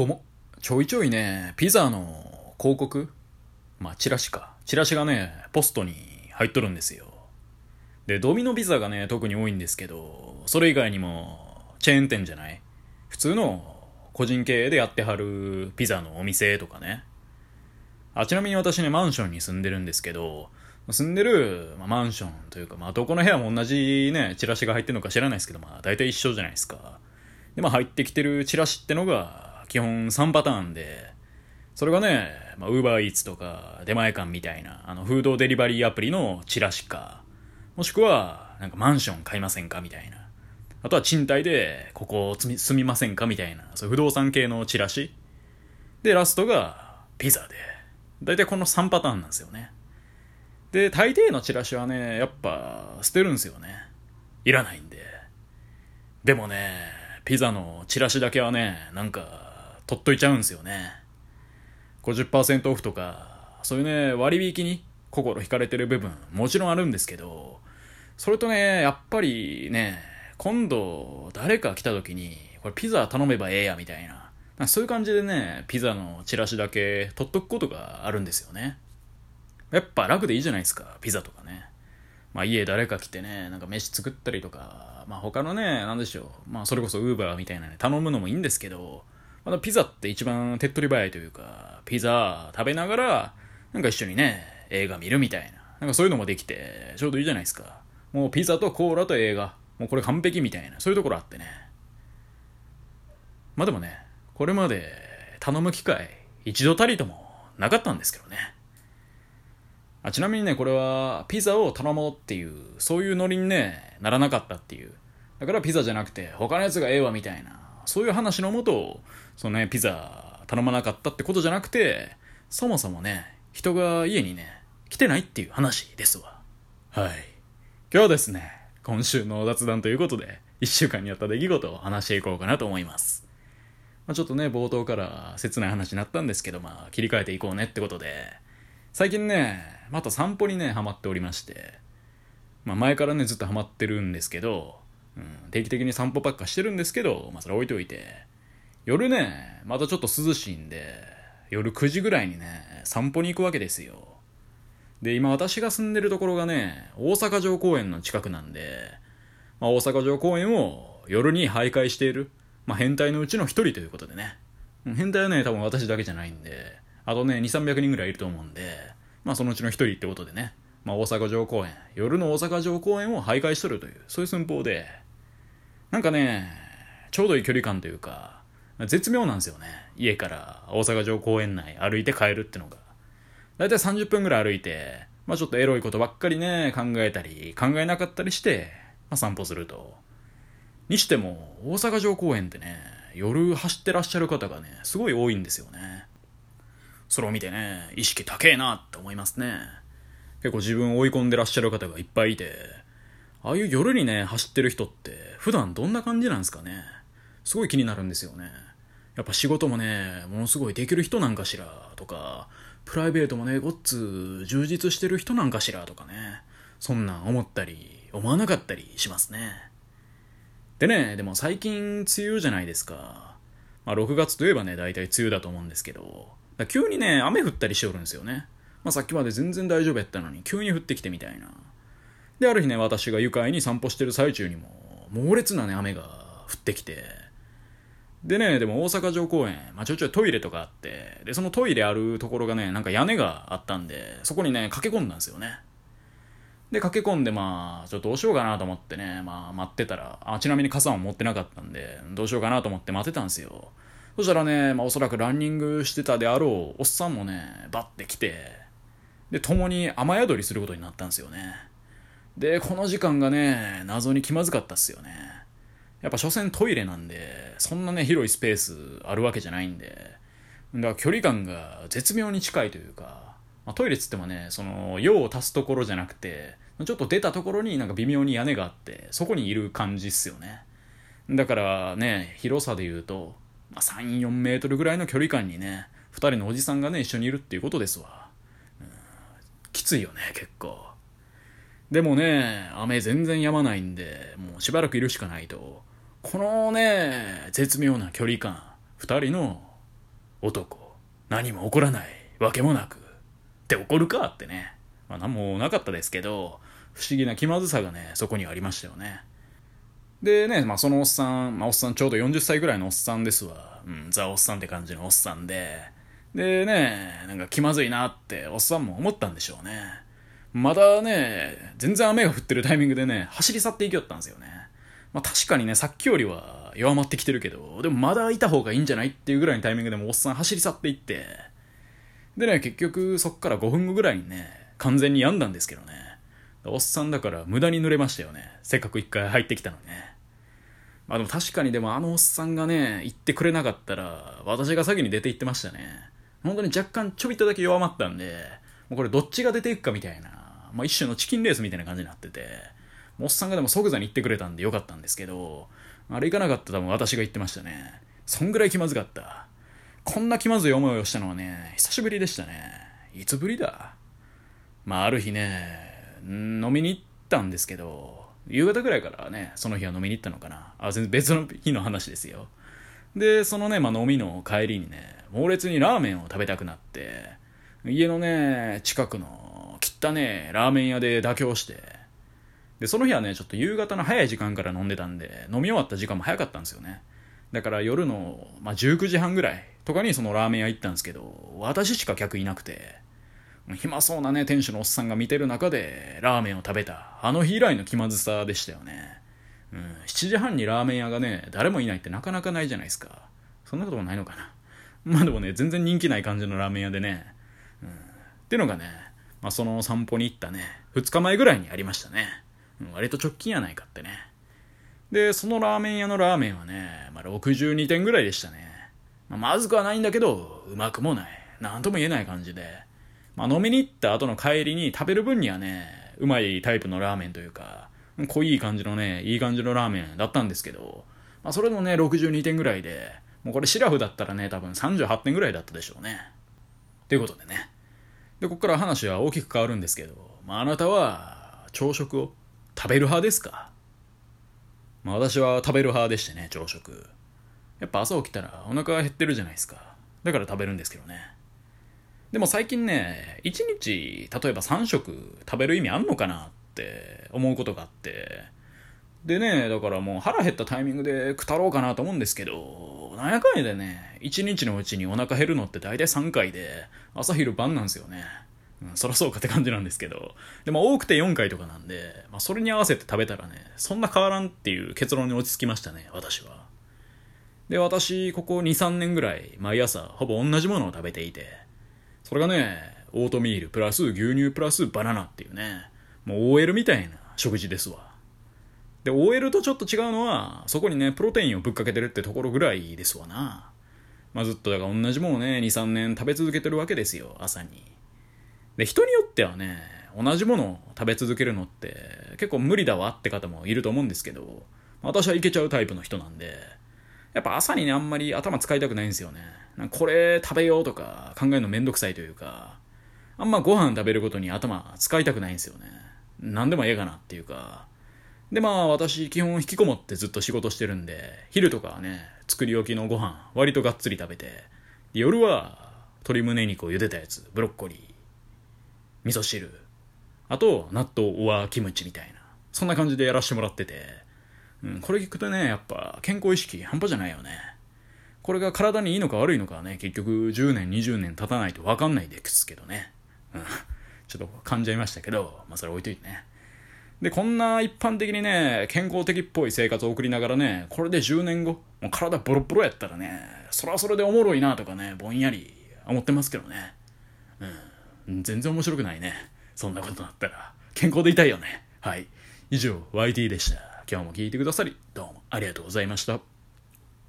どうも。ちょいちょいね、ピザの広告まあ、チラシか。チラシがね、ポストに入っとるんですよ。で、ドミノピザがね、特に多いんですけど、それ以外にも、チェーン店じゃない？普通の個人経営でやってはるピザのお店とかね。あ、ちなみに私ね、マンションに住んでるんですけど、住んでる、まあ、マンションというか、まあ、どこの部屋も同じね、チラシが入ってるのか知らないですけど、まあ、大体一緒じゃないですか。で、まあ、入ってきてるチラシってのが、基本3パターンで、それがね、まあ、ウーバーイーツとか、出前館みたいな、あの、フードデリバリーアプリのチラシか、もしくは、なんかマンション買いませんかみたいな。あとは賃貸で、ここ住みませんかみたいな、そういう不動産系のチラシ。で、ラストが、ピザで。だいたいこの3パターンなんですよね。で、大抵のチラシはね、やっぱ、捨てるんですよね。いらないんで。でもね、ピザのチラシだけはね、なんか、取っといちゃうんすよね。50%オフとか、そういうね、割引に心惹かれてる部分、もちろんあるんですけど、それとね、やっぱりね、今度誰か来た時に、これピザ頼めばええや、みたいな。なそういう感じでね、ピザのチラシだけ取っとくことがあるんですよね。やっぱ楽でいいじゃないですか、ピザとかね。まあ家誰か来てね、なんか飯作ったりとか、まあ他のね、なんでしょう。まあそれこそウーバーみたいなね、頼むのもいいんですけど、あのピザって一番手っ取り早いというか、ピザ食べながら、なんか一緒にね、映画見るみたいな。なんかそういうのもできて、ちょうどいいじゃないですか。もうピザとコーラと映画。もうこれ完璧みたいな、そういうところあってね。まあでもね、これまで頼む機会、一度たりともなかったんですけどね。あちなみにね、これはピザを頼もうっていう、そういうノリにね、ならなかったっていう。だからピザじゃなくて、他のやつがええわみたいな。そういう話のもと、そのね、ピザ頼まなかったってことじゃなくて、そもそもね、人が家にね、来てないっていう話ですわ。はい。今日ですね、今週の雑談ということで、一週間にあった出来事を話していこうかなと思います。まあ、ちょっとね、冒頭から切ない話になったんですけど、まあ、切り替えていこうねってことで、最近ね、また散歩にね、ハマっておりまして、まあ、前からね、ずっとハマってるんですけど、うん、定期的に散歩ばっかしてるんですけど、まあそれ置いといて、夜ね、またちょっと涼しいんで、夜9時ぐらいにね、散歩に行くわけですよ。で、今私が住んでるところがね、大阪城公園の近くなんで、まあ、大阪城公園を夜に徘徊している、まあ、変態のうちの一人ということでね。変態はね、多分私だけじゃないんで、あとね、2、300人ぐらいいると思うんで、まあそのうちの一人ってことでね、まあ大阪城公園、夜の大阪城公園を徘徊しとるという、そういう寸法で、なんかね、ちょうどいい距離感というか、絶妙なんですよね。家から大阪城公園内歩いて帰るってのが。だいたい30分ぐらい歩いて、まあちょっとエロいことばっかりね、考えたり、考えなかったりして、まあ散歩すると。にしても、大阪城公園ってね、夜走ってらっしゃる方がね、すごい多いんですよね。それを見てね、意識高えなって思いますね。結構自分を追い込んでらっしゃる方がいっぱいいて、ああいう夜にね、走ってる人って普段どんな感じなんですかね。すごい気になるんですよね。やっぱ仕事もね、ものすごいできる人なんかしらとか、プライベートもね、ごっつ充実してる人なんかしらとかね、そんなん思ったり、思わなかったりしますね。でね、でも最近梅雨じゃないですか。まあ6月といえばね、大体梅雨だと思うんですけど、急にね、雨降ったりしておるんですよね。まあさっきまで全然大丈夫やったのに、急に降ってきてみたいな。で、ある日ね、私が愉快に散歩してる最中にも、猛烈なね、雨が降ってきて、でね、でも大阪城公園、まあ、ちょいちょいトイレとかあって、で、そのトイレあるところがね、なんか屋根があったんで、そこにね、駆け込んだんですよね。で、駆け込んで、まあ、ちょっとどうしようかなと思ってね、まあ、待ってたら、あ、ちなみに傘も持ってなかったんで、どうしようかなと思って待ってたんですよ。そしたらね、まあ、おそらくランニングしてたであろう、おっさんもね、バッて来て、で、共に雨宿りすることになったんですよね。で、この時間がね、謎に気まずかったっすよね。やっぱ所詮トイレなんで、そんなね、広いスペースあるわけじゃないんで、だから距離感が絶妙に近いというか、まあ、トイレっつってもね、その、用を足すところじゃなくて、ちょっと出たところになんか微妙に屋根があって、そこにいる感じっすよね。だからね、広さで言うと、まあ、3、4メートルぐらいの距離感にね、2人のおじさんがね、一緒にいるっていうことですわ。うん、きついよね、結構。でもね、雨全然止まないんで、もうしばらくいるしかないと。このね、絶妙な距離感、二人の男、何も起こらない、わけもなく。って怒るかってね。まあ何もなかったですけど、不思議な気まずさがね、そこにありましたよね。でね、まあそのおっさん、まあおっさんちょうど40歳ぐらいのおっさんですわ。うん、ザ・おっさんって感じのおっさんで。でね、なんか気まずいなっておっさんも思ったんでしょうね。まだね、全然雨が降ってるタイミングでね、走り去っていきよったんですよね。まあ確かにね、さっきよりは弱まってきてるけど、でもまだいた方がいいんじゃないっていうぐらいのタイミングでもおっさん走り去っていって、でね、結局そっから5分後ぐらいにね、完全に病んだんですけどね。おっさんだから無駄に濡れましたよね。せっかく一回入ってきたのにね。まあでも確かにでもあのおっさんがね、言ってくれなかったら、私が先に出て行ってましたね。本当に若干ちょびっとだけ弱まったんで、もうこれどっちが出ていくかみたいな、まあ一種のチキンレースみたいな感じになってて、おっさんがでも即座に言ってくれたんでよかったんですけど、あれ行かなかったら多分私が言ってましたね。そんぐらい気まずかった。こんな気まずい思いをしたのはね、久しぶりでしたね。いつぶりだ？まあある日ね、飲みに行ったんですけど、夕方ぐらいからね、その日は飲みに行ったのかな。あ、全然別の日の話ですよ。で、そのね、まあ飲みの帰りにね、猛烈にラーメンを食べたくなって、家のね、近くの汚ねラーメン屋で妥協して、で、その日はね、ちょっと夕方の早い時間から飲んでたんで、飲み終わった時間も早かったんですよね。だから夜の、まあ、19時半ぐらいとかにそのラーメン屋行ったんですけど、私しか客いなくて、暇そうなね、店主のおっさんが見てる中で、ラーメンを食べた、あの日以来の気まずさでしたよね。うん、7時半にラーメン屋がね、誰もいないってなかなかないじゃないですか。そんなこともないのかな。まあでもね、全然人気ない感じのラーメン屋でね。うん、ってのがね、まあその散歩に行ったね、2日前ぐらいにありましたね。割と直近やないかってね。で、そのラーメン屋のラーメンはね、まあ、62点ぐらいでしたね。まあ、まずくはないんだけど、うまくもない。なんとも言えない感じで。まあ、飲みに行った後の帰りに食べる分にはね、うまいタイプのラーメンというか、濃い感じのね、いい感じのラーメンだったんですけど、まあ、それもね、62点ぐらいで、もうこれシラフだったらね、多分38点ぐらいだったでしょうね。ということでね。で、ここから話は大きく変わるんですけど、まあ、あなたは朝食を食べる派ですか？まあ私は食べる派でしてね、朝食。やっぱ朝起きたらお腹が減ってるじゃないですか。だから食べるんですけどね。でも最近ね、1日、例えば3食食べる意味あんのかなって思うことがあって、でね、だからもう腹減ったタイミングで食たろうかなと思うんですけど、なんやかんやでね、1日のうちにお腹減るのって大体3回で、朝昼晩なんですよね。うん、そらそうかって感じなんですけど、でも多くて4回とかなんで、まあ、それに合わせて食べたらね、そんな変わらんっていう結論に落ち着きましたね、私は。で、私、ここ2、3年ぐらい、毎朝、ほぼ同じものを食べていて、それがね、オートミール、プラス牛乳、プラスバナナっていうね、もう OL みたいな食事ですわ。で、OL とちょっと違うのは、そこにね、プロテインをぶっかけてるってところぐらいですわな。まあ、ずっとだから同じものをね、2、3年食べ続けてるわけですよ、朝に。で、人によってはね、同じものを食べ続けるのって結構無理だわって方もいると思うんですけど、私はいけちゃうタイプの人なんで、やっぱ朝にね、あんまり頭使いたくないんですよね。これ食べようとか考えるのめんどくさいというか、あんまご飯食べることに頭使いたくないんですよね。何でもええかなっていうか。でまあ私基本引きこもってずっと仕事してるんで、昼とかはね、作り置きのご飯割とがっつり食べて、夜は鶏胸肉を茹でたやつ、ブロッコリー、味噌汁あと納豆オアキムチみたいなそんな感じでやらせてもらってて、うん、これ聞くとねやっぱ健康意識半端じゃないよね。これが体にいいのか悪いのかはね結局10年20年経たないと分かんないですけどね、うん、ちょっと噛んじゃいましたけどまあそれ置いといてね。で、こんな一般的にね、健康的っぽい生活を送りながらね、これで10年後、もう体ボロボロやったらね、それはそれでおもろいなとかね、ぼんやり思ってますけどね。うん。全然面白くないね。そんなことなったら。健康でいたいよね。はい。以上、YT でした。今日も聞いてくださり、どうもありがとうございました。